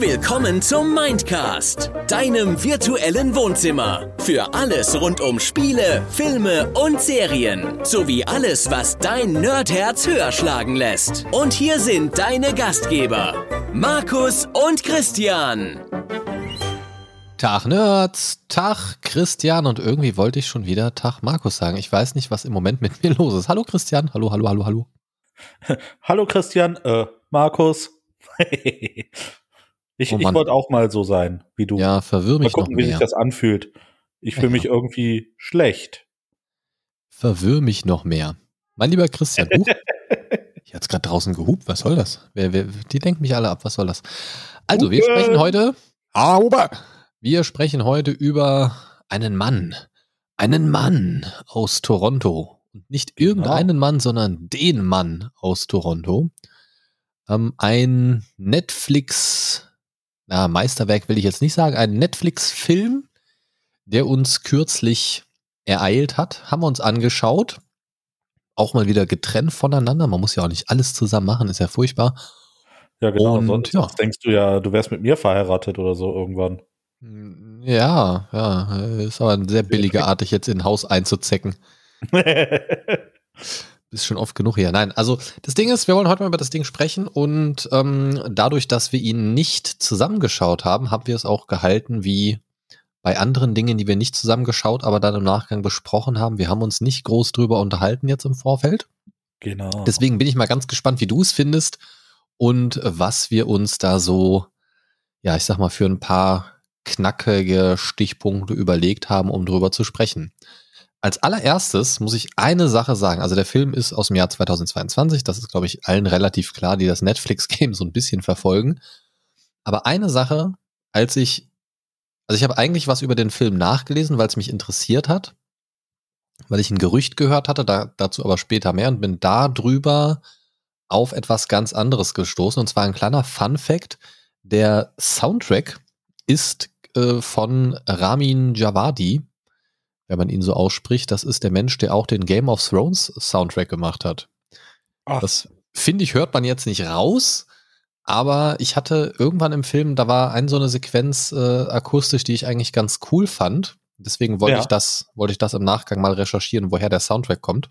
Willkommen zum Mindcast, deinem virtuellen Wohnzimmer. Für alles rund um Spiele, Filme und Serien. Sowie alles, was dein Nerdherz höher schlagen lässt. Und hier sind deine Gastgeber, Markus und Christian. Tag Nerds, Tag Christian und irgendwie wollte ich schon wieder Tag Markus sagen. Ich weiß nicht, was im Moment mit mir los ist. Hallo Christian, hallo, hallo, hallo, hallo. hallo Christian, äh, Markus. ich, oh ich wollte auch mal so sein wie du. Ja, verwirr mich mal gucken, noch mehr. wie sich das anfühlt. Ich fühle ja. mich irgendwie schlecht. Verwirr mich noch mehr. Mein lieber Christian, huch, ich hat's gerade draußen gehupt. Was soll das? Wer, wer, die denken mich alle ab. Was soll das? Also, wir sprechen heute. Aber wir sprechen heute über einen Mann. Einen Mann aus Toronto. Und nicht genau. irgendeinen genau. Mann, sondern den Mann aus Toronto. Ähm, ein Netflix, na, Meisterwerk will ich jetzt nicht sagen, ein Netflix-Film, der uns kürzlich ereilt hat, haben wir uns angeschaut. Auch mal wieder getrennt voneinander. Man muss ja auch nicht alles zusammen machen, ist ja furchtbar. Ja, genau. Und, sonst ja. denkst du ja, du wärst mit mir verheiratet oder so irgendwann. Ja, ja. Ist aber eine sehr billige Art, dich jetzt in ein Haus einzuzecken. ist schon oft genug hier. Nein, also das Ding ist, wir wollen heute mal über das Ding sprechen und ähm, dadurch, dass wir ihn nicht zusammengeschaut haben, haben wir es auch gehalten wie bei anderen Dingen, die wir nicht zusammengeschaut, aber dann im Nachgang besprochen haben. Wir haben uns nicht groß drüber unterhalten jetzt im Vorfeld. Genau. Deswegen bin ich mal ganz gespannt, wie du es findest und was wir uns da so, ja, ich sag mal, für ein paar knackige Stichpunkte überlegt haben, um drüber zu sprechen. Als allererstes muss ich eine Sache sagen. Also der Film ist aus dem Jahr 2022. Das ist, glaube ich, allen relativ klar, die das Netflix-Game so ein bisschen verfolgen. Aber eine Sache, als ich, also ich habe eigentlich was über den Film nachgelesen, weil es mich interessiert hat, weil ich ein Gerücht gehört hatte, da, dazu aber später mehr und bin da drüber auf etwas ganz anderes gestoßen. Und zwar ein kleiner Fun Fact. Der Soundtrack ist äh, von Ramin Javadi, wenn man ihn so ausspricht. Das ist der Mensch, der auch den Game of Thrones Soundtrack gemacht hat. Ach. Das finde ich, hört man jetzt nicht raus. Aber ich hatte irgendwann im Film, da war eine so eine Sequenz äh, akustisch, die ich eigentlich ganz cool fand. Deswegen wollte ja. ich das, wollte ich das im Nachgang mal recherchieren, woher der Soundtrack kommt.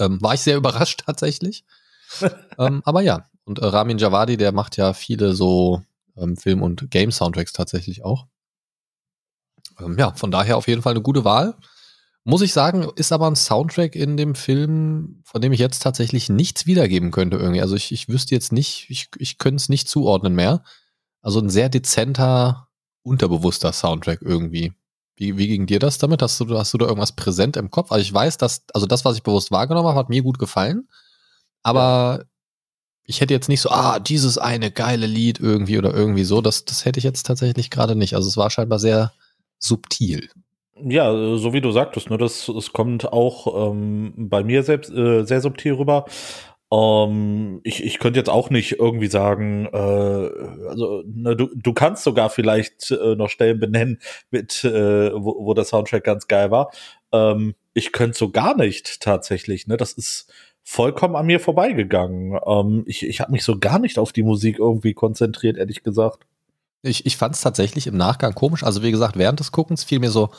Ähm, war ich sehr überrascht tatsächlich. ähm, aber ja, und äh, Ramin Javadi, der macht ja viele so ähm, Film- und Game-Soundtracks tatsächlich auch. Ähm, ja, von daher auf jeden Fall eine gute Wahl. Muss ich sagen, ist aber ein Soundtrack in dem Film, von dem ich jetzt tatsächlich nichts wiedergeben könnte irgendwie. Also ich, ich wüsste jetzt nicht, ich, ich könnte es nicht zuordnen mehr. Also ein sehr dezenter, unterbewusster Soundtrack irgendwie. Wie, wie ging dir das damit? Hast du, hast du da irgendwas präsent im Kopf? Also ich weiß, dass, also das, was ich bewusst wahrgenommen habe, hat mir gut gefallen. Aber ich hätte jetzt nicht so, ah, dieses eine geile Lied irgendwie oder irgendwie so. Das, das hätte ich jetzt tatsächlich gerade nicht. Also es war scheinbar sehr subtil. Ja, so wie du sagtest, ne, das, es kommt auch ähm, bei mir selbst äh, sehr subtil rüber. Ähm, ich, ich könnte jetzt auch nicht irgendwie sagen, äh, also ne, du, du kannst sogar vielleicht äh, noch Stellen benennen, mit, äh, wo, wo der Soundtrack ganz geil war. Ähm, ich könnte so gar nicht tatsächlich. Ne, das ist vollkommen an mir vorbeigegangen. Ähm, ich ich habe mich so gar nicht auf die Musik irgendwie konzentriert, ehrlich gesagt. Ich, ich fand es tatsächlich im Nachgang komisch. Also wie gesagt, während des Guckens fiel mir so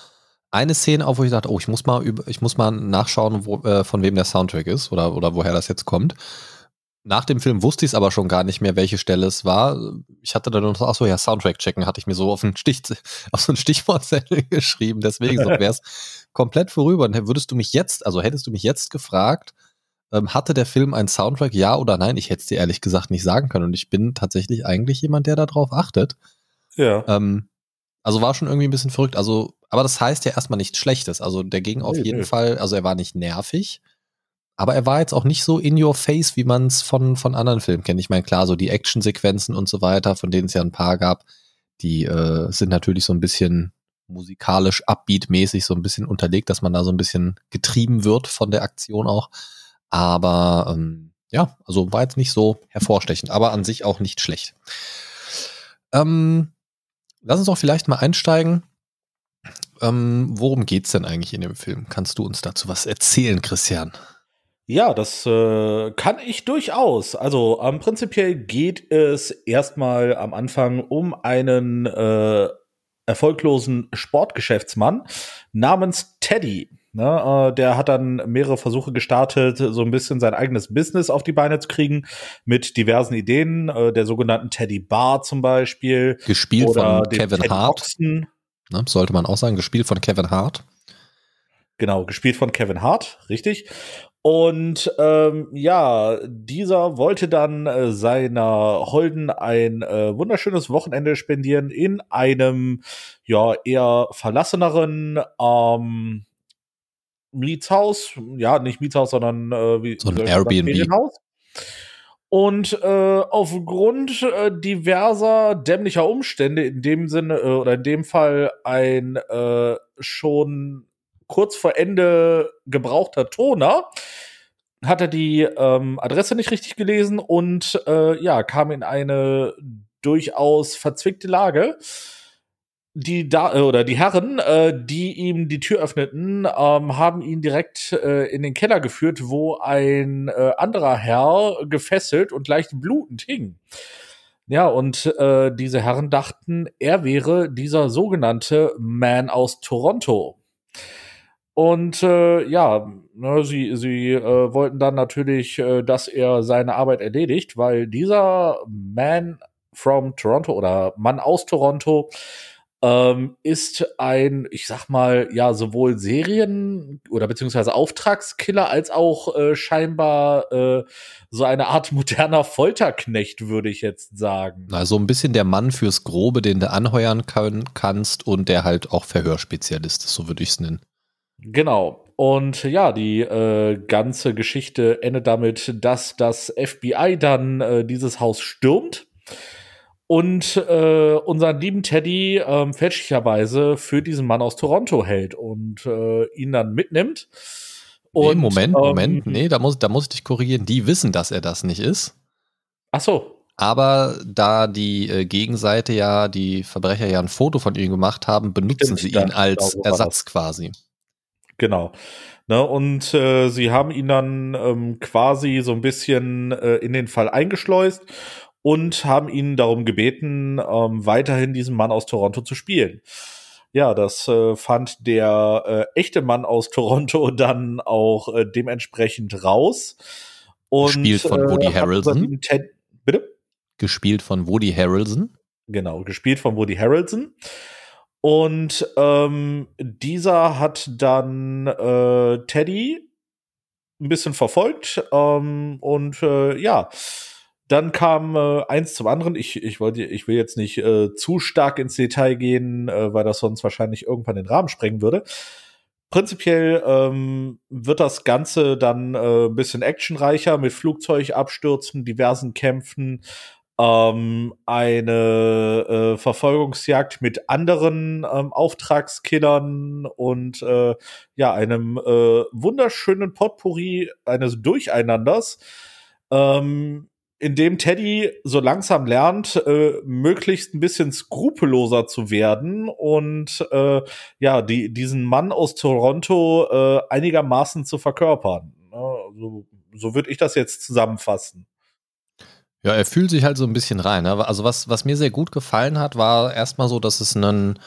eine Szene auf, wo ich dachte, oh, ich muss mal über, ich muss mal nachschauen, wo, äh, von wem der Soundtrack ist oder, oder woher das jetzt kommt. Nach dem Film wusste ich es aber schon gar nicht mehr, welche Stelle es war. Ich hatte dann noch, ach so, ja, Soundtrack checken, hatte ich mir so auf einen Stich, auf so einen Stichwortzettel geschrieben. Deswegen so wäre es komplett vorüber. Und würdest du mich jetzt, also hättest du mich jetzt gefragt, ähm, hatte der Film einen Soundtrack, ja oder nein? Ich hätte es dir ehrlich gesagt nicht sagen können. Und ich bin tatsächlich eigentlich jemand, der darauf achtet. Ja. Ähm, also war schon irgendwie ein bisschen verrückt. Also, aber das heißt ja erstmal nichts Schlechtes. Also der ging auf nee, jeden nee. Fall, also er war nicht nervig, aber er war jetzt auch nicht so in your face, wie man es von, von anderen Filmen kennt. Ich meine, klar, so die Actionsequenzen und so weiter, von denen es ja ein paar gab, die äh, sind natürlich so ein bisschen musikalisch upbeat-mäßig so ein bisschen unterlegt, dass man da so ein bisschen getrieben wird von der Aktion auch. Aber ähm, ja, also war jetzt nicht so hervorstechend, aber an sich auch nicht schlecht. Ähm, lass uns doch vielleicht mal einsteigen. Ähm, worum geht's denn eigentlich in dem Film? Kannst du uns dazu was erzählen, Christian? Ja, das äh, kann ich durchaus. Also ähm, prinzipiell geht es erstmal am Anfang um einen äh, erfolglosen Sportgeschäftsmann namens Teddy. Ne, äh, der hat dann mehrere Versuche gestartet, so ein bisschen sein eigenes Business auf die Beine zu kriegen, mit diversen Ideen, äh, der sogenannten Teddy Bar zum Beispiel. Gespielt von Kevin Teddy Hart. Ne, sollte man auch sagen, gespielt von Kevin Hart. Genau, gespielt von Kevin Hart, richtig. Und ähm, ja, dieser wollte dann äh, seiner Holden ein äh, wunderschönes Wochenende spendieren in einem ja eher verlasseneren ähm, Mietshaus, ja, nicht Mietshaus, sondern äh, wie so ein Airbnb. Und äh, aufgrund äh, diverser dämlicher Umstände, in dem Sinne, äh, oder in dem Fall ein äh, schon kurz vor Ende gebrauchter Toner, hat er die ähm, Adresse nicht richtig gelesen und äh, ja, kam in eine durchaus verzwickte Lage die da äh, oder die Herren, äh, die ihm die Tür öffneten, ähm, haben ihn direkt äh, in den Keller geführt, wo ein äh, anderer Herr gefesselt und leicht blutend hing. Ja, und äh, diese Herren dachten, er wäre dieser sogenannte Man aus Toronto. Und äh, ja, ne, sie, sie äh, wollten dann natürlich, äh, dass er seine Arbeit erledigt, weil dieser Man from Toronto oder Mann aus Toronto ähm, ist ein, ich sag mal, ja, sowohl Serien- oder beziehungsweise Auftragskiller als auch äh, scheinbar äh, so eine Art moderner Folterknecht, würde ich jetzt sagen. Also ein bisschen der Mann fürs Grobe, den du anheuern können, kannst und der halt auch Verhörspezialist ist, so würde ich es nennen. Genau. Und ja, die äh, ganze Geschichte endet damit, dass das FBI dann äh, dieses Haus stürmt und äh, unseren lieben Teddy ähm, fälschlicherweise für diesen Mann aus Toronto hält und äh, ihn dann mitnimmt. Und, nee, Moment, ähm, Moment, nee, da muss, da muss ich dich korrigieren. Die wissen, dass er das nicht ist. Ach so. Aber da die äh, Gegenseite ja, die Verbrecher ja ein Foto von ihm gemacht haben, benutzen Stimmt, sie ihn als genau, Ersatz quasi. Genau. Ne, und äh, sie haben ihn dann ähm, quasi so ein bisschen äh, in den Fall eingeschleust und haben ihn darum gebeten, ähm, weiterhin diesen Mann aus Toronto zu spielen. Ja, das äh, fand der äh, echte Mann aus Toronto dann auch äh, dementsprechend raus. Und, gespielt von Woody äh, Harrelson. Bitte? Gespielt von Woody Harrelson. Genau, gespielt von Woody Harrelson. Und ähm, dieser hat dann äh, Teddy ein bisschen verfolgt ähm, und äh, ja, dann kam äh, eins zum anderen. Ich, ich wollte, ich will jetzt nicht äh, zu stark ins Detail gehen, äh, weil das sonst wahrscheinlich irgendwann den Rahmen sprengen würde. Prinzipiell ähm, wird das Ganze dann äh, ein bisschen actionreicher mit Flugzeugabstürzen, diversen Kämpfen, ähm, eine äh, Verfolgungsjagd mit anderen ähm, Auftragskillern und äh, ja, einem äh, wunderschönen Potpourri eines Durcheinanders. Ähm, in dem Teddy so langsam lernt, äh, möglichst ein bisschen skrupelloser zu werden und äh, ja, die, diesen Mann aus Toronto äh, einigermaßen zu verkörpern. so, so würde ich das jetzt zusammenfassen. Ja, er fühlt sich halt so ein bisschen rein. Ne? Also was, was mir sehr gut gefallen hat, war erstmal so, dass es einen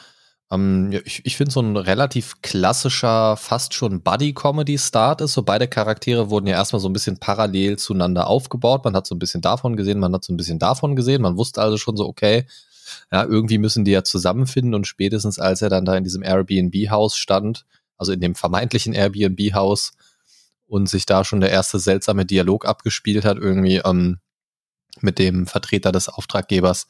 ähm, ich ich finde so ein relativ klassischer, fast schon Buddy-Comedy-Start ist. So beide Charaktere wurden ja erstmal so ein bisschen parallel zueinander aufgebaut. Man hat so ein bisschen davon gesehen, man hat so ein bisschen davon gesehen. Man wusste also schon so, okay, ja, irgendwie müssen die ja zusammenfinden und spätestens als er dann da in diesem Airbnb-Haus stand, also in dem vermeintlichen Airbnb-Haus und sich da schon der erste seltsame Dialog abgespielt hat, irgendwie ähm, mit dem Vertreter des Auftraggebers,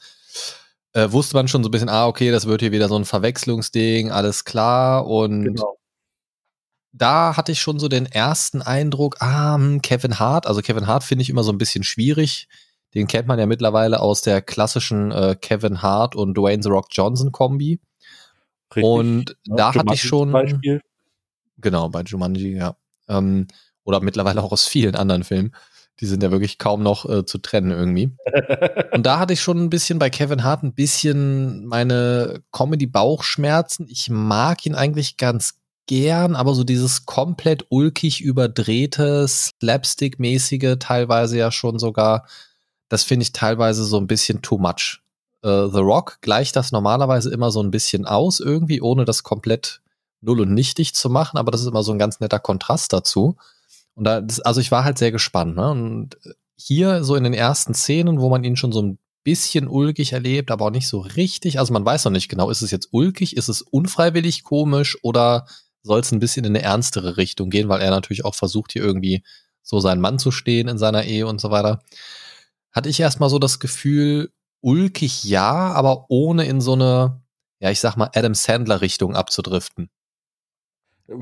äh, wusste man schon so ein bisschen, ah, okay, das wird hier wieder so ein Verwechslungsding, alles klar. Und genau. da hatte ich schon so den ersten Eindruck, ah, hm, Kevin Hart, also Kevin Hart finde ich immer so ein bisschen schwierig. Den kennt man ja mittlerweile aus der klassischen äh, Kevin Hart und Dwayne The Rock Johnson Kombi. Richtig. Und ja, da Jumanji hatte ich schon. Beispiel. Genau, bei Jumanji, ja. Ähm, oder mittlerweile auch aus vielen anderen Filmen. Die sind ja wirklich kaum noch äh, zu trennen irgendwie. Und da hatte ich schon ein bisschen bei Kevin Hart ein bisschen meine Comedy-Bauchschmerzen. Ich mag ihn eigentlich ganz gern, aber so dieses komplett ulkig überdrehte, slapstick-mäßige, teilweise ja schon sogar, das finde ich teilweise so ein bisschen too much. Uh, The Rock gleicht das normalerweise immer so ein bisschen aus, irgendwie, ohne das komplett null und nichtig zu machen, aber das ist immer so ein ganz netter Kontrast dazu. Und da, das, also ich war halt sehr gespannt, ne? Und hier so in den ersten Szenen, wo man ihn schon so ein bisschen ulkig erlebt, aber auch nicht so richtig. Also man weiß noch nicht genau, ist es jetzt ulkig, ist es unfreiwillig komisch oder soll es ein bisschen in eine ernstere Richtung gehen, weil er natürlich auch versucht, hier irgendwie so seinen Mann zu stehen in seiner Ehe und so weiter. Hatte ich erstmal so das Gefühl, ulkig ja, aber ohne in so eine, ja, ich sag mal, Adam Sandler-Richtung abzudriften.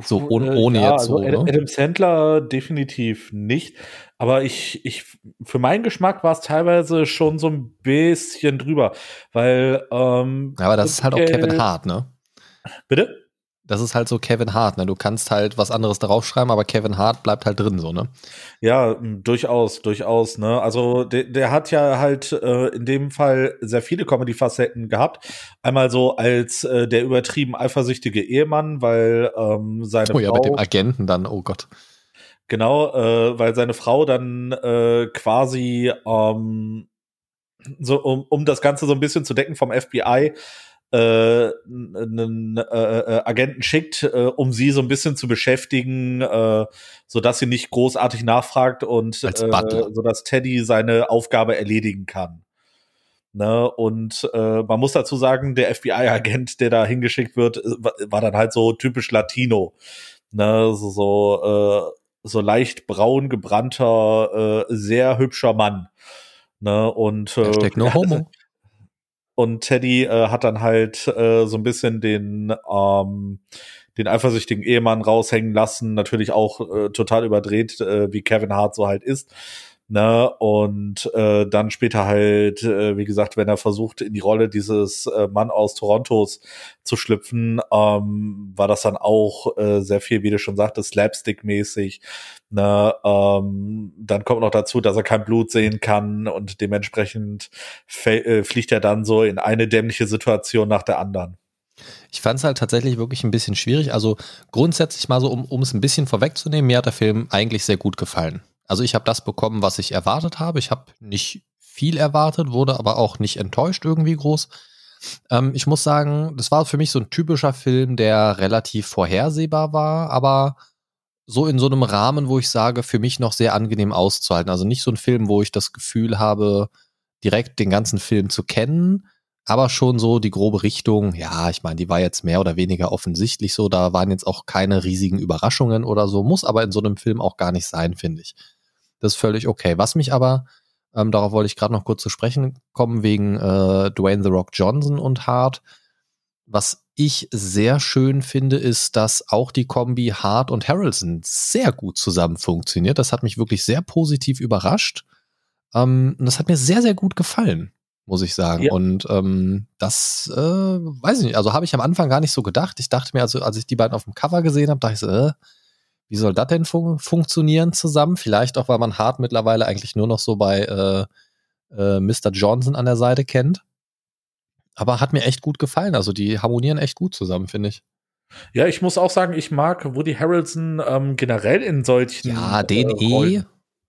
So ohne, ohne ja, jetzt so. Also? Adam Sandler definitiv nicht. Aber ich, ich, für meinen Geschmack war es teilweise schon so ein bisschen drüber, weil. Ähm, aber das ist halt auch Kevin Hart, ne? Bitte? Das ist halt so Kevin Hart, ne? Du kannst halt was anderes darauf schreiben, aber Kevin Hart bleibt halt drin, so, ne? Ja, durchaus, durchaus, ne? Also der, der hat ja halt äh, in dem Fall sehr viele Comedy-Facetten gehabt. Einmal so als äh, der übertrieben eifersüchtige Ehemann, weil ähm, seine Oh ja, Frau, mit dem Agenten dann, oh Gott. Genau, äh, weil seine Frau dann äh, quasi ähm, so um, um das Ganze so ein bisschen zu decken vom FBI äh, einen äh, äh, Agenten schickt, äh, um sie so ein bisschen zu beschäftigen, äh, so dass sie nicht großartig nachfragt und äh, so dass Teddy seine Aufgabe erledigen kann. Ne, und äh, man muss dazu sagen, der FBI-Agent, der da hingeschickt wird, äh, war dann halt so typisch Latino. Ne, so, so, äh, so leicht braun gebrannter, äh, sehr hübscher Mann. Ne, und äh, Hashtag no homo. Und Teddy äh, hat dann halt äh, so ein bisschen den, ähm, den eifersüchtigen Ehemann raushängen lassen, natürlich auch äh, total überdreht, äh, wie Kevin Hart so halt ist. Ne? Und äh, dann später halt, äh, wie gesagt, wenn er versucht, in die Rolle dieses äh, Mann aus Torontos zu schlüpfen, ähm, war das dann auch äh, sehr viel, wie du schon sagtest, Slapstick-mäßig. Ne? Ähm, dann kommt noch dazu, dass er kein Blut sehen kann und dementsprechend äh, fliegt er dann so in eine dämliche Situation nach der anderen. Ich fand es halt tatsächlich wirklich ein bisschen schwierig. Also grundsätzlich mal so, um, es ein bisschen vorwegzunehmen, mir hat der Film eigentlich sehr gut gefallen. Also ich habe das bekommen, was ich erwartet habe. Ich habe nicht viel erwartet, wurde aber auch nicht enttäuscht irgendwie groß. Ähm, ich muss sagen, das war für mich so ein typischer Film, der relativ vorhersehbar war, aber so in so einem Rahmen, wo ich sage, für mich noch sehr angenehm auszuhalten. Also nicht so ein Film, wo ich das Gefühl habe, direkt den ganzen Film zu kennen, aber schon so die grobe Richtung, ja, ich meine, die war jetzt mehr oder weniger offensichtlich so, da waren jetzt auch keine riesigen Überraschungen oder so, muss aber in so einem Film auch gar nicht sein, finde ich. Das ist völlig okay. Was mich aber, ähm, darauf wollte ich gerade noch kurz zu sprechen kommen, wegen äh, Dwayne The Rock Johnson und Hart. Was ich sehr schön finde, ist, dass auch die Kombi Hart und Harrelson sehr gut zusammen funktioniert. Das hat mich wirklich sehr positiv überrascht. Ähm, und das hat mir sehr, sehr gut gefallen, muss ich sagen. Ja. Und ähm, das, äh, weiß ich nicht, also habe ich am Anfang gar nicht so gedacht. Ich dachte mir, also als ich die beiden auf dem Cover gesehen habe, dachte ich so, äh, wie soll das denn fun funktionieren zusammen? Vielleicht auch, weil man Hart mittlerweile eigentlich nur noch so bei äh, äh, Mr. Johnson an der Seite kennt. Aber hat mir echt gut gefallen. Also die harmonieren echt gut zusammen, finde ich. Ja, ich muss auch sagen, ich mag Woody Harrelson ähm, generell in solchen. Ja, den äh, eh.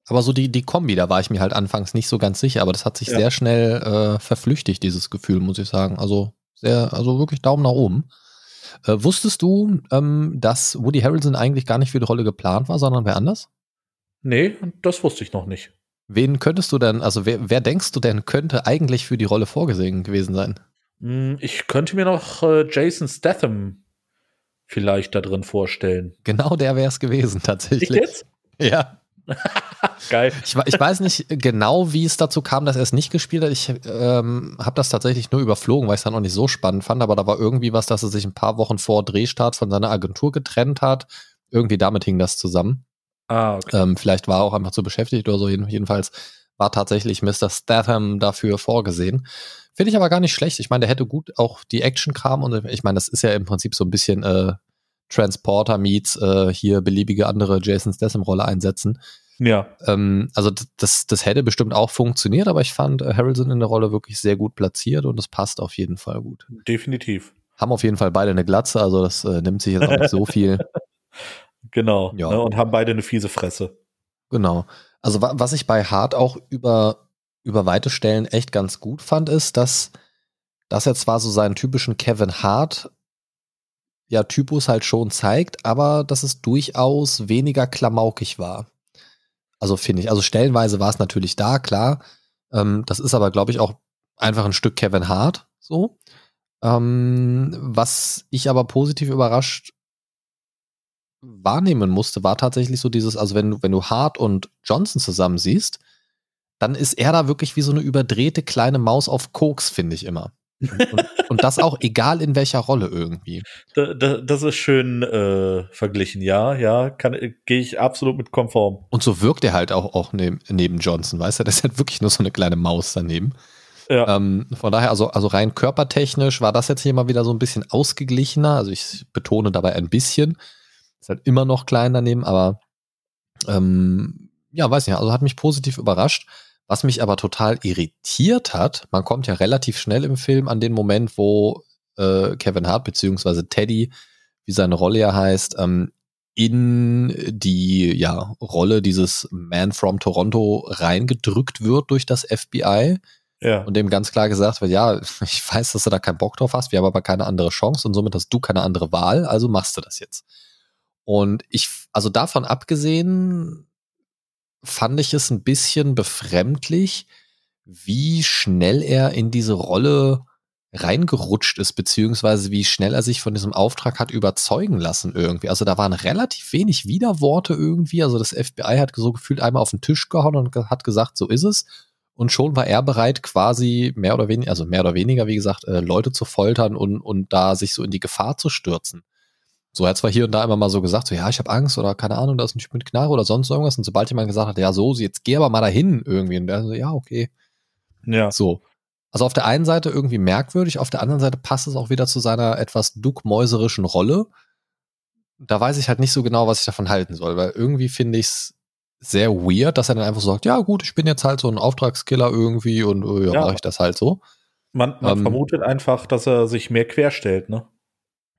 Aber so die, die Kombi, da war ich mir halt anfangs nicht so ganz sicher, aber das hat sich ja. sehr schnell äh, verflüchtigt, dieses Gefühl, muss ich sagen. Also sehr, also wirklich Daumen nach oben. Äh, wusstest du, ähm, dass Woody Harrelson eigentlich gar nicht für die Rolle geplant war, sondern wer anders? Nee, das wusste ich noch nicht. Wen könntest du denn, also wer, wer denkst du denn, könnte eigentlich für die Rolle vorgesehen gewesen sein? Hm, ich könnte mir noch äh, Jason Statham vielleicht da drin vorstellen. Genau der wäre es gewesen, tatsächlich. Ich jetzt? Ja. Geil. Ich, ich, weiß nicht genau, wie es dazu kam, dass er es nicht gespielt hat. Ich ähm, habe das tatsächlich nur überflogen, weil ich es dann auch nicht so spannend fand. Aber da war irgendwie was, dass er sich ein paar Wochen vor Drehstart von seiner Agentur getrennt hat. Irgendwie damit hing das zusammen. Ah, okay. Ähm, vielleicht war er auch einfach zu beschäftigt oder so. Jedenfalls war tatsächlich Mr. Statham dafür vorgesehen. Finde ich aber gar nicht schlecht. Ich meine, der hätte gut auch die Action-Kram und ich meine, das ist ja im Prinzip so ein bisschen äh, Transporter meets äh, hier beliebige andere Jason Statham-Rolle einsetzen. Ja. Ähm, also das, das hätte bestimmt auch funktioniert, aber ich fand äh, Harrelson in der Rolle wirklich sehr gut platziert und es passt auf jeden Fall gut. Definitiv. Haben auf jeden Fall beide eine Glatze, also das äh, nimmt sich jetzt auch nicht so viel. Genau. Ja. Ne, und haben beide eine fiese Fresse. Genau. Also wa was ich bei Hart auch über, über weite Stellen echt ganz gut fand, ist, dass, dass er zwar so seinen typischen Kevin Hart ja Typus halt schon zeigt, aber dass es durchaus weniger klamaukig war. Also finde ich. Also stellenweise war es natürlich da, klar. Ähm, das ist aber, glaube ich, auch einfach ein Stück Kevin Hart so. Ähm, was ich aber positiv überrascht wahrnehmen musste, war tatsächlich so dieses, also wenn du, wenn du Hart und Johnson zusammen siehst, dann ist er da wirklich wie so eine überdrehte kleine Maus auf Koks, finde ich immer. Und, und, das auch egal in welcher Rolle irgendwie. Da, da, das ist schön äh, verglichen, ja, ja, kann gehe ich absolut mit konform. Und so wirkt er halt auch, auch neben, neben Johnson, weißt du? Das ist halt wirklich nur so eine kleine Maus daneben. Ja. Ähm, von daher, also, also rein körpertechnisch war das jetzt hier mal wieder so ein bisschen ausgeglichener. Also ich betone dabei ein bisschen. Ist halt immer noch klein daneben, aber ähm, ja, weiß nicht, also hat mich positiv überrascht. Was mich aber total irritiert hat, man kommt ja relativ schnell im Film an den Moment, wo äh, Kevin Hart beziehungsweise Teddy, wie seine Rolle ja heißt, ähm, in die ja, Rolle dieses Man from Toronto reingedrückt wird durch das FBI. Ja. Und dem ganz klar gesagt wird, ja, ich weiß, dass du da keinen Bock drauf hast, wir haben aber keine andere Chance und somit hast du keine andere Wahl, also machst du das jetzt. Und ich, also davon abgesehen, fand ich es ein bisschen befremdlich, wie schnell er in diese Rolle reingerutscht ist, beziehungsweise wie schnell er sich von diesem Auftrag hat überzeugen lassen irgendwie. Also da waren relativ wenig Widerworte irgendwie. Also das FBI hat so gefühlt einmal auf den Tisch gehauen und hat gesagt, so ist es. Und schon war er bereit, quasi mehr oder weniger, also mehr oder weniger, wie gesagt, äh, Leute zu foltern und, und da sich so in die Gefahr zu stürzen. So, er hat zwar hier und da immer mal so gesagt, so, ja, ich habe Angst oder keine Ahnung, da ist ein Typ mit Knarre oder sonst irgendwas. Und sobald jemand gesagt hat, ja, so, jetzt geh aber mal dahin irgendwie. Und der so, ja, okay. Ja. So. Also auf der einen Seite irgendwie merkwürdig, auf der anderen Seite passt es auch wieder zu seiner etwas duckmäuserischen Rolle. Da weiß ich halt nicht so genau, was ich davon halten soll, weil irgendwie finde ich es sehr weird, dass er dann einfach so sagt, ja gut, ich bin jetzt halt so ein Auftragskiller irgendwie und äh, ja, Ja. mache ich das halt so. Man, man Ähm, vermutet einfach, dass er sich mehr querstellt, ne?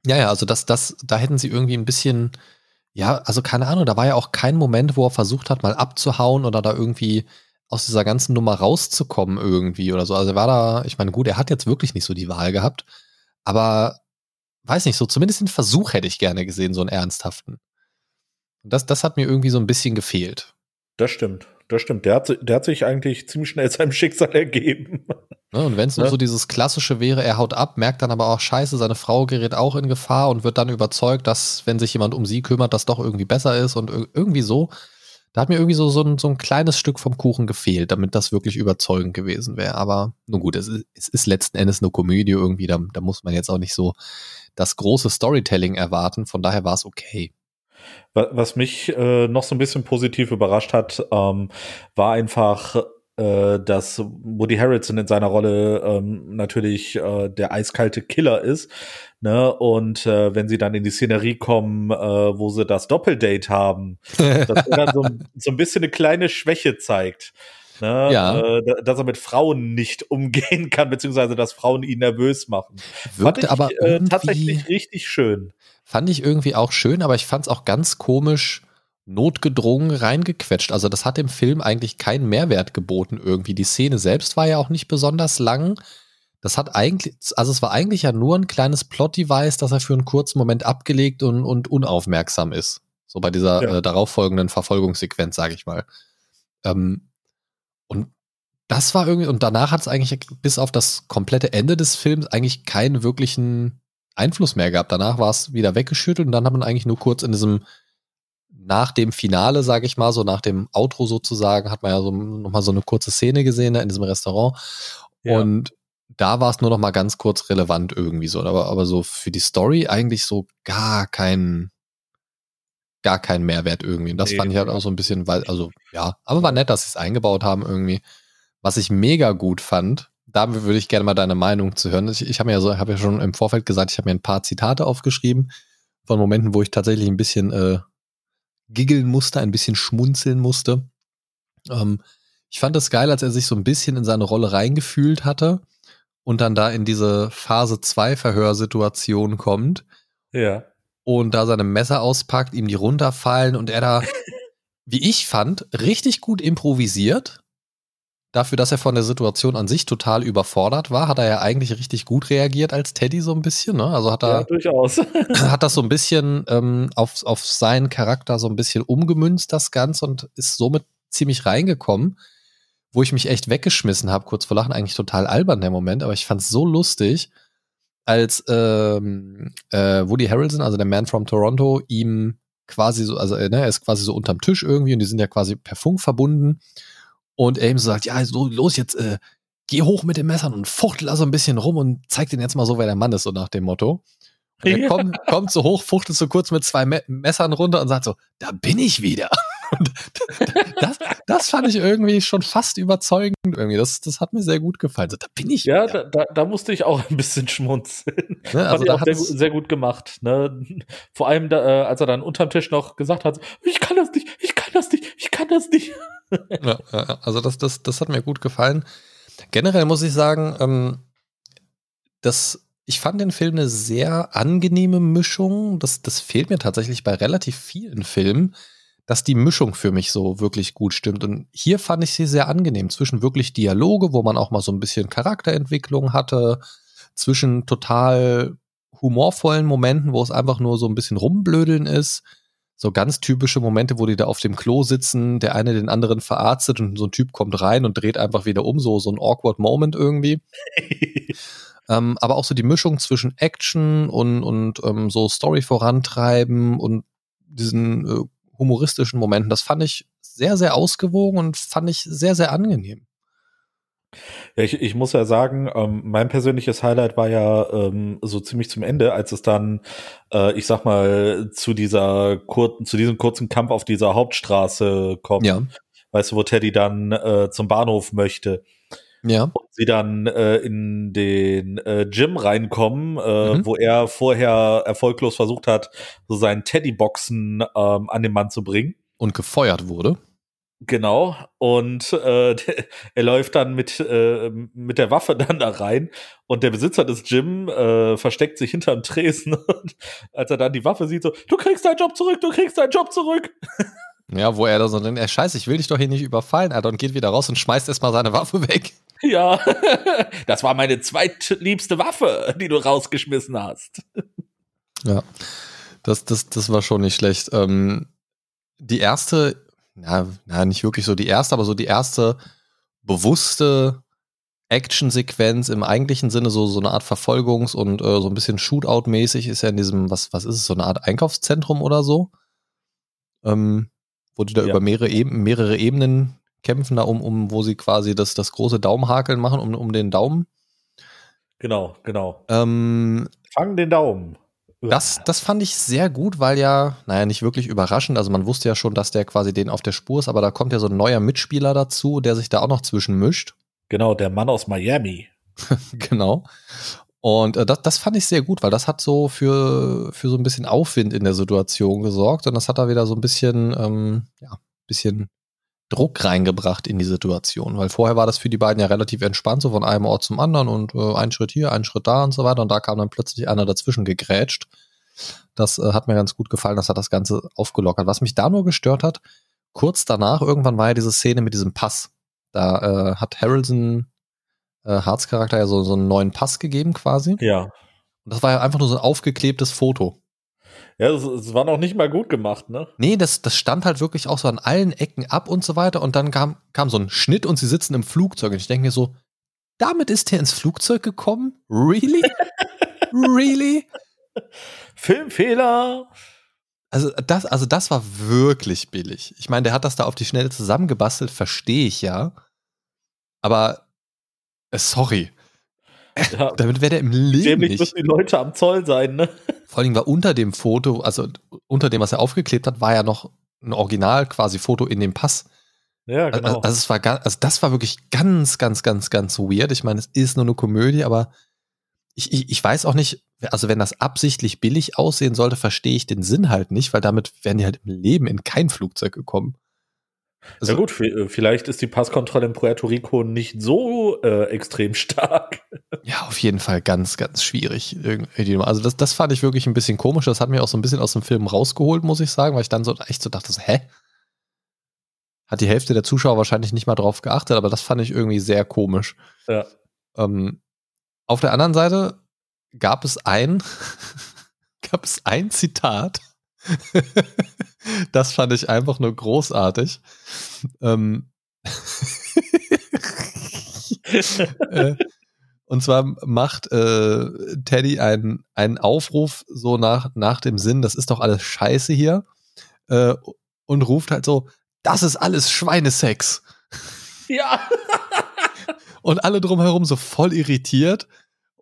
Ja, ja, also das, das, da hätten sie irgendwie ein bisschen, ja, also keine Ahnung, da war ja auch kein Moment, wo er versucht hat, mal abzuhauen oder da irgendwie aus dieser ganzen Nummer rauszukommen irgendwie oder so. Also er war da, ich meine, gut, er hat jetzt wirklich nicht so die Wahl gehabt, aber weiß nicht, so zumindest den Versuch hätte ich gerne gesehen, so einen ernsthaften. Und das, das hat mir irgendwie so ein bisschen gefehlt. Das stimmt. Das stimmt. Der hat, der hat sich eigentlich ziemlich schnell seinem Schicksal ergeben. Ne? Und wenn es nur Ja. so dieses klassische wäre, er haut ab, merkt dann aber auch, scheiße, seine Frau gerät auch in Gefahr und wird dann überzeugt, dass, wenn sich jemand um sie kümmert, das doch irgendwie besser ist und ir- irgendwie so. Da hat mir irgendwie so, so, ein, so ein kleines Stück vom Kuchen gefehlt, damit das wirklich überzeugend gewesen wäre. Aber nun gut, es ist, es ist letzten Endes eine Komödie irgendwie, da, da muss man jetzt auch nicht so das große Storytelling erwarten. Von daher war es okay. Wa- Was mich äh, noch so ein bisschen positiv überrascht hat, ähm, war einfach, äh, dass Woody Harrelson in seiner Rolle ähm, natürlich äh, der eiskalte Killer ist. Ne? Und äh, wenn sie dann in die Szenerie kommen, äh, wo sie das Doppeldate haben, dass er dann so, ein- so ein bisschen eine kleine Schwäche zeigt. Ne? Ja. Äh, da- dass er mit Frauen nicht umgehen kann, beziehungsweise dass Frauen ihn nervös machen. Wirkte Fand ich, aber äh, tatsächlich richtig schön. Fand ich irgendwie auch schön, aber ich fand es auch ganz komisch notgedrungen reingequetscht. Also das hat dem Film eigentlich keinen Mehrwert geboten irgendwie. Die Szene selbst war ja auch nicht besonders lang. Das hat eigentlich, also es war eigentlich ja nur ein kleines Plot-Device, dass er für einen kurzen Moment abgelegt und, und unaufmerksam ist. So bei dieser Ja. äh, darauffolgenden Verfolgungssequenz, sage ich mal. Ähm, und das war irgendwie, und danach hat es eigentlich bis auf das komplette Ende des Films eigentlich keinen wirklichen Einfluss mehr gehabt. Danach war es wieder weggeschüttelt und dann hat man eigentlich nur kurz in diesem, nach dem Finale, sage ich mal, so nach dem Outro sozusagen, hat man ja so nochmal so eine kurze Szene gesehen ne, in diesem Restaurant. Ja. Und da war es nur noch mal ganz kurz relevant irgendwie so. Aber, aber so für die Story eigentlich so gar kein, gar kein Mehrwert irgendwie. Und das Nee. fand ich halt auch so ein bisschen, weil, also ja, aber war nett, dass sie es eingebaut haben irgendwie. Was ich mega gut fand, da würde ich gerne mal deine Meinung zu hören. Ich, ich habe ja so, habe ja schon im Vorfeld gesagt, ich habe mir ein paar Zitate aufgeschrieben von Momenten, wo ich tatsächlich ein bisschen äh, giggeln musste, ein bisschen schmunzeln musste. Ähm, ich fand es geil, als er sich so ein bisschen in seine Rolle reingefühlt hatte und dann da in diese Phase 2 Verhörsituation kommt. Ja. Und da seine Messer auspackt, ihm die runterfallen und er da, wie ich fand, richtig gut improvisiert. Dafür, dass er von der Situation an sich total überfordert war, hat er ja eigentlich richtig gut reagiert als Teddy so ein bisschen. Ne? Also hat er ja, durchaus. hat das so ein bisschen ähm, auf, auf seinen Charakter so ein bisschen umgemünzt, das Ganze, und ist somit ziemlich reingekommen, wo ich mich echt weggeschmissen habe, kurz vor Lachen, eigentlich total albern der Moment, aber ich fand es so lustig, als ähm, äh, Woody Harrelson, also der Man from Toronto, ihm quasi so, also äh, ne, er ist quasi so unterm Tisch irgendwie und die sind ja quasi per Funk verbunden und er ihm so sagt, ja, so, los jetzt, äh, geh hoch mit den Messern und fuchtel da so ein bisschen rum und zeig den jetzt mal so, wer der Mann ist, so nach dem Motto. Und er ja. kommt, kommt so hoch, fuchtelt so kurz mit zwei Me Messern runter und sagt so, da bin ich wieder. Das, das fand ich irgendwie schon fast überzeugend. Irgendwie. Das, das hat mir sehr gut gefallen. So, da bin ich. Ja, da, da, da, musste ich auch ein bisschen schmunzeln. Ne, also ich auch sehr, sehr, gut gemacht. Ne? Vor allem, da, äh, als er dann unterm Tisch noch gesagt hat, ich kann das nicht, ich kann das nicht, ich kann das nicht. Ja, also das, das, das hat mir gut gefallen. Generell muss ich sagen, ähm, dass ich fand den Film eine sehr angenehme Mischung. Das, das fehlt mir tatsächlich bei relativ vielen Filmen, dass die Mischung für mich so wirklich gut stimmt. Und hier fand ich sie sehr angenehm. Zwischen wirklich Dialoge, wo man auch mal so ein bisschen Charakterentwicklung hatte, zwischen total humorvollen Momenten, wo es einfach nur so ein bisschen rumblödeln ist so ganz typische Momente, wo die da auf dem Klo sitzen, der eine den anderen verarztet und so ein Typ kommt rein und dreht einfach wieder um, so, so ein awkward Moment irgendwie. ähm, aber auch so die Mischung zwischen Action und, und ähm, so Story vorantreiben und diesen äh, humoristischen Momenten, das fand ich sehr, sehr ausgewogen und fand ich sehr, sehr angenehm. Ja, ich, ich muss ja sagen, ähm, mein persönliches Highlight war ja ähm, so ziemlich zum Ende, als es dann, äh, ich sag mal, zu dieser kurzen, zu diesem kurzen Kampf auf dieser Hauptstraße kommt. Ja. Weißt du, wo Teddy dann äh, zum Bahnhof möchte. Ja. Und sie dann äh, in den äh, Gym reinkommen, äh, mhm. wo er vorher erfolglos versucht hat, so seinen Teddyboxen ähm, an den Mann zu bringen. Und gefeuert wurde. Genau. Und äh, er läuft dann mit, äh, mit der Waffe dann da rein und der Besitzer des Gym äh, versteckt sich hinterm Tresen und als er dann die Waffe sieht, so, du kriegst deinen Job zurück, du kriegst deinen Job zurück. Ja, wo er da so denkt, ey, scheiße, ich will dich doch hier nicht überfallen, Alter, und geht wieder raus und schmeißt erstmal seine Waffe weg. Ja, das war meine zweitliebste Waffe, die du rausgeschmissen hast. Ja, das, das, das war schon nicht schlecht. Ähm, die erste na, na, nicht wirklich so die erste, aber so die erste bewusste Actionsequenz im eigentlichen Sinne, so, so eine Art Verfolgungs- und äh, so ein bisschen Shootout-mäßig ist ja in diesem, was, was ist es, so eine Art Einkaufszentrum oder so. Ähm, wo die da ja. über mehrere, Eben, mehrere Ebenen kämpfen, da um, um, wo sie quasi das, das große Daumenhakeln machen, um, um den Daumen. Genau, genau. Ähm, Fang den Daumen. Das, das fand ich sehr gut, weil ja, naja, nicht wirklich überraschend. Also man wusste ja schon, dass der quasi den auf der Spur ist, aber da kommt ja so ein neuer Mitspieler dazu, der sich da auch noch zwischenmischt. Genau, der Mann aus Miami. genau. Und äh, das, das fand ich sehr gut, weil das hat so für, für so ein bisschen Aufwind in der Situation gesorgt und das hat da wieder so ein bisschen, ähm, ja, bisschen Druck reingebracht in die Situation, weil vorher war das für die beiden ja relativ entspannt, so von einem Ort zum anderen und äh, ein Schritt hier, ein Schritt da und so weiter und da kam dann plötzlich einer dazwischen gegrätscht. Das äh, hat mir ganz gut gefallen, das hat das Ganze aufgelockert. Was mich da nur gestört hat, kurz danach, irgendwann war ja diese Szene mit diesem Pass. Da äh, hat Harrelson äh, Harts Charakter ja so, so einen neuen Pass gegeben quasi. Ja. Und das war ja einfach nur so ein aufgeklebtes Foto. Ja, es war noch nicht mal gut gemacht, ne? Nee, das, das stand halt wirklich auch so an allen Ecken ab und so weiter. Und dann kam, kam so ein Schnitt und sie sitzen im Flugzeug. Und ich denke mir so, damit ist er ins Flugzeug gekommen? Really? really? Filmfehler. Also das, also das war wirklich billig. Ich meine, der hat das da auf die Schnelle zusammengebastelt, verstehe ich ja. Aber äh, sorry. Ja. Damit wäre der im Leben nicht. müssen die Leute am Zoll sein, ne? Vor allem war unter dem Foto, also unter dem, was er aufgeklebt hat, war ja noch ein Original quasi Foto in dem Pass. Ja, genau. Also, also, es war also das war wirklich ganz, ganz, ganz, ganz weird. Ich meine, es ist nur eine Komödie, aber ich, ich, ich weiß auch nicht, also wenn das absichtlich billig aussehen sollte, verstehe ich den Sinn halt nicht, weil damit wären die halt im Leben in kein Flugzeug gekommen. Also, ja gut, vielleicht ist die Passkontrolle in Puerto Rico nicht so äh, extrem stark. Ja, auf jeden Fall ganz, ganz schwierig. Also das, das fand ich wirklich ein bisschen komisch. Das hat mich auch so ein bisschen aus dem Film rausgeholt, muss ich sagen, weil ich dann so echt so dachte, hä? Hat die Hälfte der Zuschauer wahrscheinlich nicht mal drauf geachtet, aber das fand ich irgendwie sehr komisch. Ja. Ähm, auf der anderen Seite gab es ein, gab es ein Zitat, das fand ich einfach nur großartig. Ähm, äh, und zwar macht äh, Teddy einen, einen Aufruf so nach, nach dem Sinn, das ist doch alles scheiße hier. Äh, und ruft halt so, das ist alles Schweinesex. Ja. und alle drumherum so voll irritiert.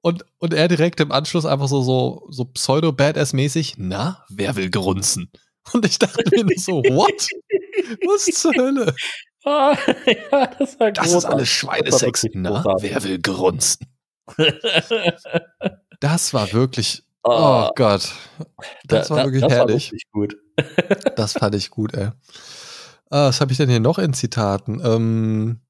Und, und er direkt im Anschluss einfach so, so, so pseudo-badass-mäßig, na, wer will grunzen? Und ich dachte mir nur so, what? Was zur Hölle? Ah, ja, das, war das ist alles Schweinesex. Na, wer will grunzen? das war wirklich, oh, oh Gott. Das da, war wirklich das herrlich. War gut. das fand ich gut, ey. Ah, was habe ich denn hier noch in Zitaten? Ähm,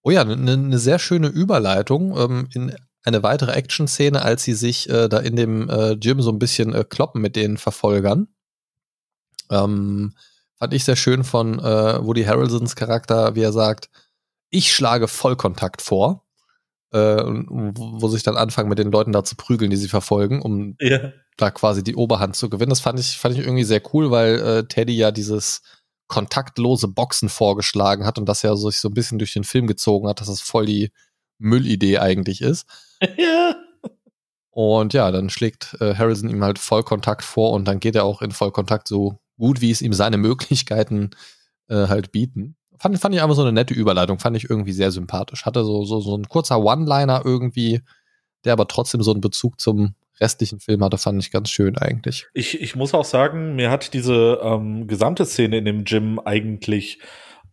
oh ja, eine ne sehr schöne Überleitung ähm, in eine weitere Action-Szene, als sie sich äh, da in dem äh, Gym so ein bisschen äh, kloppen mit den Verfolgern. Ähm, fand ich sehr schön von äh, Woody Harrelsons Charakter, wie er sagt, ich schlage Vollkontakt vor. Äh, wo, sich dann anfangen, mit den Leuten da zu prügeln, die sie verfolgen, um ja. da quasi die Oberhand zu gewinnen. Das fand ich, fand ich irgendwie sehr cool, weil äh, Teddy ja dieses kontaktlose Boxen vorgeschlagen hat und das ja sich so ein bisschen durch den Film gezogen hat, dass das voll die Müllidee eigentlich ist. Ja. Und ja, dann schlägt äh, Harrison ihm halt Vollkontakt vor und dann geht er auch in Vollkontakt so gut, wie es ihm seine Möglichkeiten äh, halt bieten. Fand, fand ich einfach so eine nette Überleitung, fand ich irgendwie sehr sympathisch. Hatte so, so, so ein kurzer One-Liner irgendwie, der aber trotzdem so einen Bezug zum restlichen Film hatte, fand ich ganz schön eigentlich. Ich, ich muss auch sagen, mir hat diese ähm, gesamte Szene in dem Gym eigentlich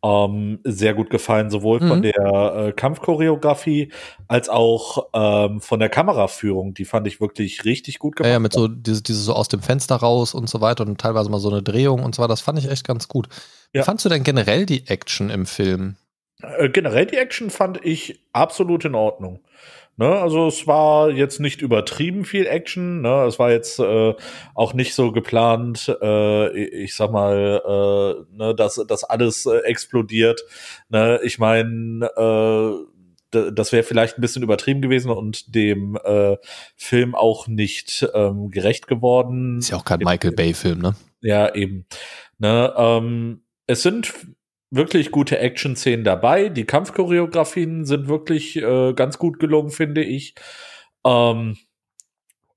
ähm, sehr gut gefallen, sowohl mhm. von der äh, Kampfchoreografie als auch ähm, von der Kameraführung. Die fand ich wirklich richtig gut gemacht. Ja, ja mit so diese, diese so aus dem Fenster raus und so weiter und teilweise mal so eine Drehung und so weiter. Das fand ich echt ganz gut. Wie ja. fandst du denn generell die Action im Film? Äh, generell die Action fand ich absolut in Ordnung. Ne, also es war jetzt nicht übertrieben viel Action. Ne, es war jetzt äh, auch nicht so geplant. Äh, ich sag mal, äh, ne, dass das alles äh, explodiert. Ne, ich meine, äh, das wäre vielleicht ein bisschen übertrieben gewesen und dem äh, Film auch nicht ähm, gerecht geworden. Ist ja auch kein Michael Bay-Film, ne? Ja, eben. Ne, ähm, es sind wirklich gute Action-Szenen dabei. Die Kampfchoreografien sind wirklich äh, ganz gut gelungen, finde ich. Ähm,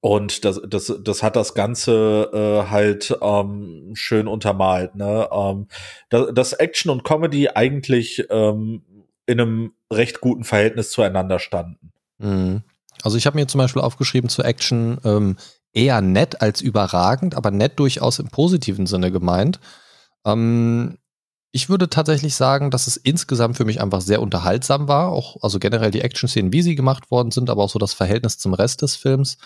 und das, das, das hat das Ganze äh, halt ähm, schön untermalt. Ne? Ähm, das, das Action und Comedy eigentlich ähm, in einem recht guten Verhältnis zueinander standen. Mhm. Also ich habe mir zum Beispiel aufgeschrieben zur Action ähm, eher nett als überragend, aber nett durchaus im positiven Sinne gemeint. Ähm, ich würde tatsächlich sagen, dass es insgesamt für mich einfach sehr unterhaltsam war. Auch, also generell die Action-Szenen, wie sie gemacht worden sind, aber auch so das Verhältnis zum Rest des Films.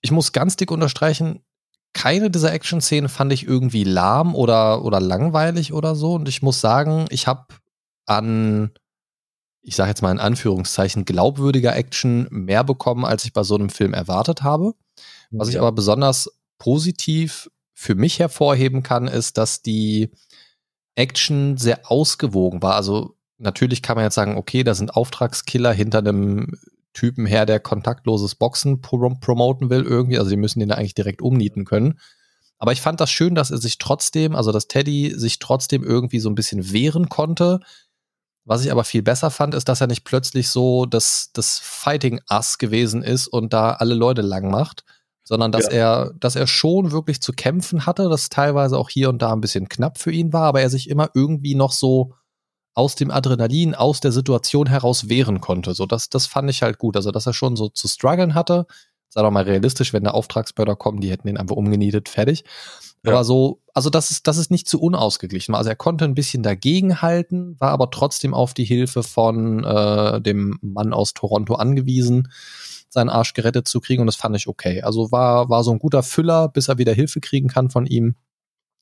Ich muss ganz dick unterstreichen, keine dieser Action-Szenen fand ich irgendwie lahm oder, oder langweilig oder so. Und ich muss sagen, ich habe an, ich sage jetzt mal in Anführungszeichen, glaubwürdiger Action mehr bekommen, als ich bei so einem Film erwartet habe. Was ich aber besonders positiv für mich hervorheben kann, ist, dass die Action sehr ausgewogen war. Also natürlich kann man jetzt sagen, okay, da sind Auftragskiller hinter einem Typen her, der kontaktloses Boxen prom promoten will irgendwie. Also die müssen den da eigentlich direkt umnieten können. Aber ich fand das schön, dass er sich trotzdem, also dass Teddy sich trotzdem irgendwie so ein bisschen wehren konnte. Was ich aber viel besser fand, ist, dass er nicht plötzlich so das, das Fighting Ass gewesen ist und da alle Leute lang macht, sondern dass ja. er, dass er schon wirklich zu kämpfen hatte, das teilweise auch hier und da ein bisschen knapp für ihn war, aber er sich immer irgendwie noch so aus dem Adrenalin, aus der Situation heraus wehren konnte. So, das, das fand ich halt gut. Also, dass er schon so zu strugglen hatte. Sei doch mal realistisch, wenn der Auftragsmörder kommen, die hätten ihn einfach umgenietet, fertig. Ja. Aber so, also das ist, das ist nicht zu unausgeglichen. Also er konnte ein bisschen dagegenhalten, war aber trotzdem auf die Hilfe von äh, dem Mann aus Toronto angewiesen seinen Arsch gerettet zu kriegen und das fand ich okay. Also war, war so ein guter Füller, bis er wieder Hilfe kriegen kann von ihm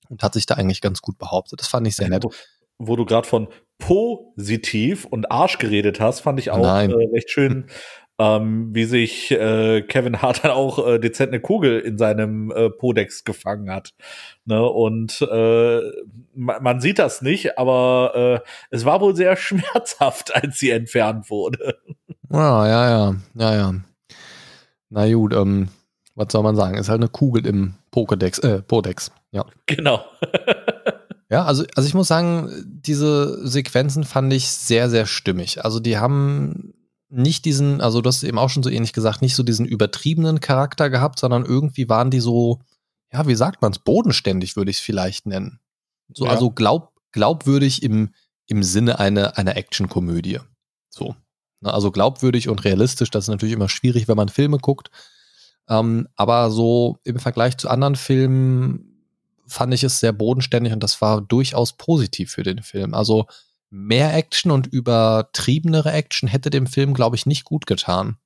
und hat sich da eigentlich ganz gut behauptet. Das fand ich sehr nett. Wo, wo du gerade von positiv und Arsch geredet hast, fand ich auch äh, recht schön, ähm, wie sich äh, Kevin Hart dann auch äh, dezent eine Kugel in seinem äh, Podex gefangen hat. Ne? Und äh, man, man sieht das nicht, aber äh, es war wohl sehr schmerzhaft, als sie entfernt wurde. Ja, ja, ja, ja, ja. Na gut, ähm, was soll man sagen? Ist halt eine Kugel im Pokédex, äh, Podex, ja. Genau. ja, also, also ich muss sagen, diese Sequenzen fand ich sehr, sehr stimmig. Also die haben nicht diesen, also du hast eben auch schon so ähnlich gesagt, nicht so diesen übertriebenen Charakter gehabt, sondern irgendwie waren die so, ja, wie sagt man es, bodenständig würde ich es vielleicht nennen. So, ja. also glaub, glaubwürdig im, im Sinne einer, einer Actionkomödie. So. Ne, also glaubwürdig und realistisch, das ist natürlich immer schwierig, wenn man Filme guckt. Ähm, aber so im Vergleich zu anderen Filmen fand ich es sehr bodenständig und das war durchaus positiv für den Film. Also mehr Action und übertriebenere Action hätte dem Film, glaube ich, nicht gut getan.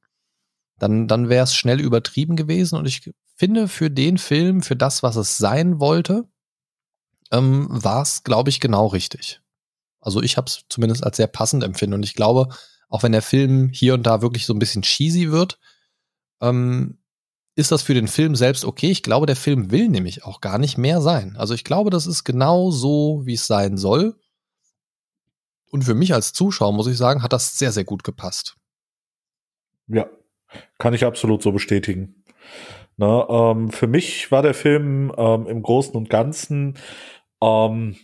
Dann, dann wäre es schnell übertrieben gewesen und ich finde für den Film, für das, was es sein wollte, ähm, war es, glaube ich, genau richtig. Also ich habe es zumindest als sehr passend empfinden und ich glaube, auch wenn der Film hier und da wirklich so ein bisschen cheesy wird, ähm, ist das für den Film selbst okay. Ich glaube, der Film will nämlich auch gar nicht mehr sein. Also ich glaube, das ist genau so, wie es sein soll. Und für mich als Zuschauer, muss ich sagen, hat das sehr, sehr gut gepasst. Ja, kann ich absolut so bestätigen. Na, ähm, für mich war der Film ähm, im Großen und Ganzen ähm,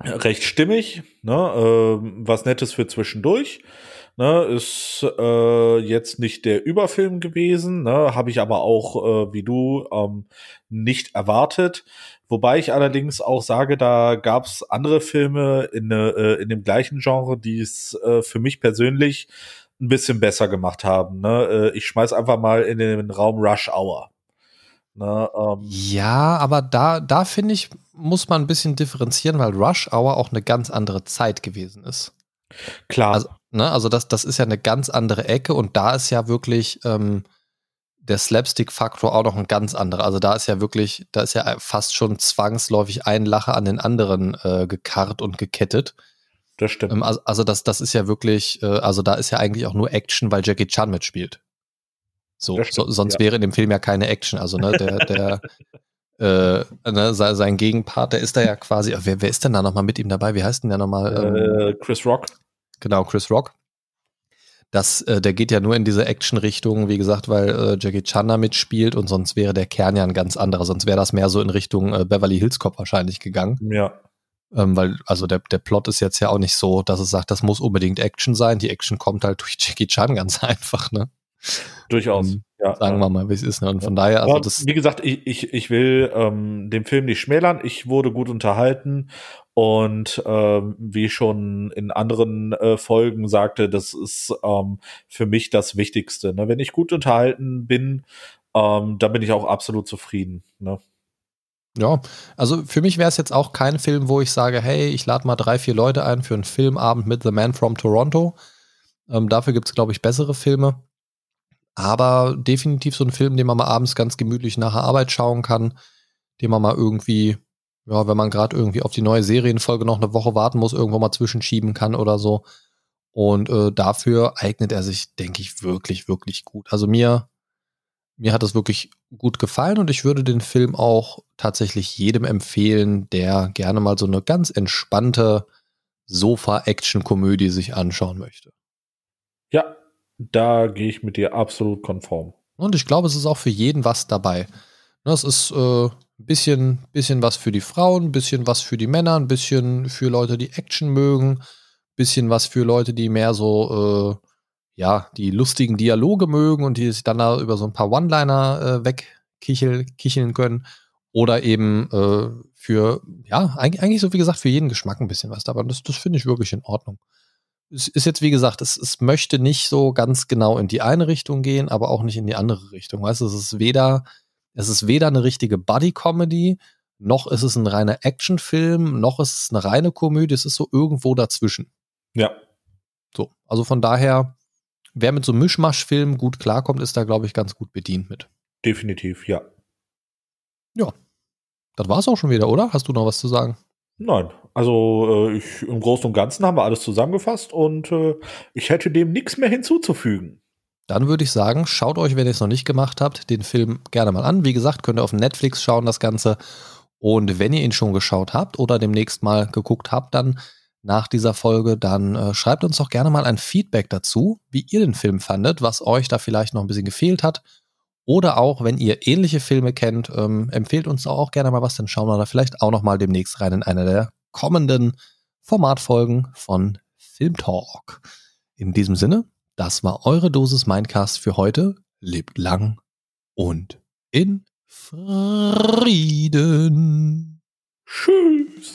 recht stimmig, ne, äh, was Nettes für zwischendurch. Ne, ist äh, jetzt nicht der Überfilm gewesen, ne, habe ich aber auch, äh, wie du, ähm, nicht erwartet. Wobei ich allerdings auch sage, da gab es andere Filme in, äh, in dem gleichen Genre, die es äh, für mich persönlich ein bisschen besser gemacht haben. Ne? Äh, ich schmeiß einfach mal in den Raum Rush Hour. Ne, ähm. Ja, aber da, da finde ich, muss man ein bisschen differenzieren, weil Rush Hour auch eine ganz andere Zeit gewesen ist. Klar. Also, Ne? Also das, das ist ja eine ganz andere Ecke und da ist ja wirklich ähm, der Slapstick-Faktor auch noch ein ganz anderer. Also da ist ja wirklich, da ist ja fast schon zwangsläufig ein Lacher an den anderen äh, gekarrt und gekettet. Das stimmt. Ähm, also, also das, das ist ja wirklich, äh, also da ist ja eigentlich auch nur Action, weil Jackie Chan mitspielt. So, stimmt, so sonst ja. wäre in dem Film ja keine Action. Also ne, der, der äh, ne, sein Gegenpart, der ist da ja quasi, wer, wer ist denn da nochmal mit ihm dabei? Wie heißt denn der nochmal? Äh, ähm, Chris Rock. Genau, Chris Rock. Das, äh, der geht ja nur in diese Action-Richtung, wie gesagt, weil äh, Jackie Chan da mitspielt und sonst wäre der Kern ja ein ganz anderer. Sonst wäre das mehr so in Richtung äh, Beverly Hills Cop wahrscheinlich gegangen. Ja. Ähm, weil, also der, der Plot ist jetzt ja auch nicht so, dass es sagt, das muss unbedingt Action sein. Die Action kommt halt durch Jackie Chan ganz einfach, ne? Durchaus. Um, ja, sagen wir mal, wie es ist. Ne? Und von daher, also das. Wie gesagt, ich, ich, ich will ähm, dem Film nicht schmälern. Ich wurde gut unterhalten und ähm, wie schon in anderen äh, Folgen sagte, das ist ähm, für mich das Wichtigste. Ne? Wenn ich gut unterhalten bin, ähm, dann bin ich auch absolut zufrieden. Ne? Ja, also für mich wäre es jetzt auch kein Film, wo ich sage, hey, ich lade mal drei, vier Leute ein für einen Filmabend mit The Man from Toronto. Ähm, dafür gibt es, glaube ich, bessere Filme. Aber definitiv so ein Film, den man mal abends ganz gemütlich nach der Arbeit schauen kann, den man mal irgendwie ja, wenn man gerade irgendwie auf die neue Serienfolge noch eine Woche warten muss, irgendwo mal zwischenschieben kann oder so. Und äh, dafür eignet er sich, denke ich, wirklich, wirklich gut. Also mir, mir hat es wirklich gut gefallen und ich würde den Film auch tatsächlich jedem empfehlen, der gerne mal so eine ganz entspannte Sofa-Action-Komödie sich anschauen möchte. Ja, da gehe ich mit dir absolut konform. Und ich glaube, es ist auch für jeden was dabei. Das ist äh, ein bisschen, bisschen was für die Frauen, ein bisschen was für die Männer, ein bisschen für Leute, die Action mögen, ein bisschen was für Leute, die mehr so, äh, ja, die lustigen Dialoge mögen und die sich dann da über so ein paar One-Liner äh, wegkicheln können. Oder eben äh, für, ja, eigentlich, eigentlich so wie gesagt, für jeden Geschmack ein bisschen was dabei. Und das, das finde ich wirklich in Ordnung. Es ist jetzt, wie gesagt, es, es möchte nicht so ganz genau in die eine Richtung gehen, aber auch nicht in die andere Richtung. Weißt du, es ist weder es ist weder eine richtige Buddy-Comedy, noch ist es ein reiner Actionfilm, noch ist es eine reine Komödie. Es ist so irgendwo dazwischen. Ja. So, also von daher, wer mit so Mischmasch-Filmen gut klarkommt, ist da, glaube ich, ganz gut bedient mit. Definitiv, ja. Ja. Das war's auch schon wieder, oder? Hast du noch was zu sagen? Nein, also äh, ich, im Großen und Ganzen haben wir alles zusammengefasst und äh, ich hätte dem nichts mehr hinzuzufügen. Dann würde ich sagen, schaut euch, wenn ihr es noch nicht gemacht habt, den Film gerne mal an. Wie gesagt, könnt ihr auf Netflix schauen, das Ganze. Und wenn ihr ihn schon geschaut habt oder demnächst mal geguckt habt, dann nach dieser Folge, dann äh, schreibt uns doch gerne mal ein Feedback dazu, wie ihr den Film fandet, was euch da vielleicht noch ein bisschen gefehlt hat. Oder auch, wenn ihr ähnliche Filme kennt, ähm, empfehlt uns auch gerne mal was, dann schauen wir da vielleicht auch noch mal demnächst rein in einer der kommenden Formatfolgen von Film Talk. In diesem Sinne, das war eure Dosis Mindcast für heute. Lebt lang und in Frieden. Tschüss.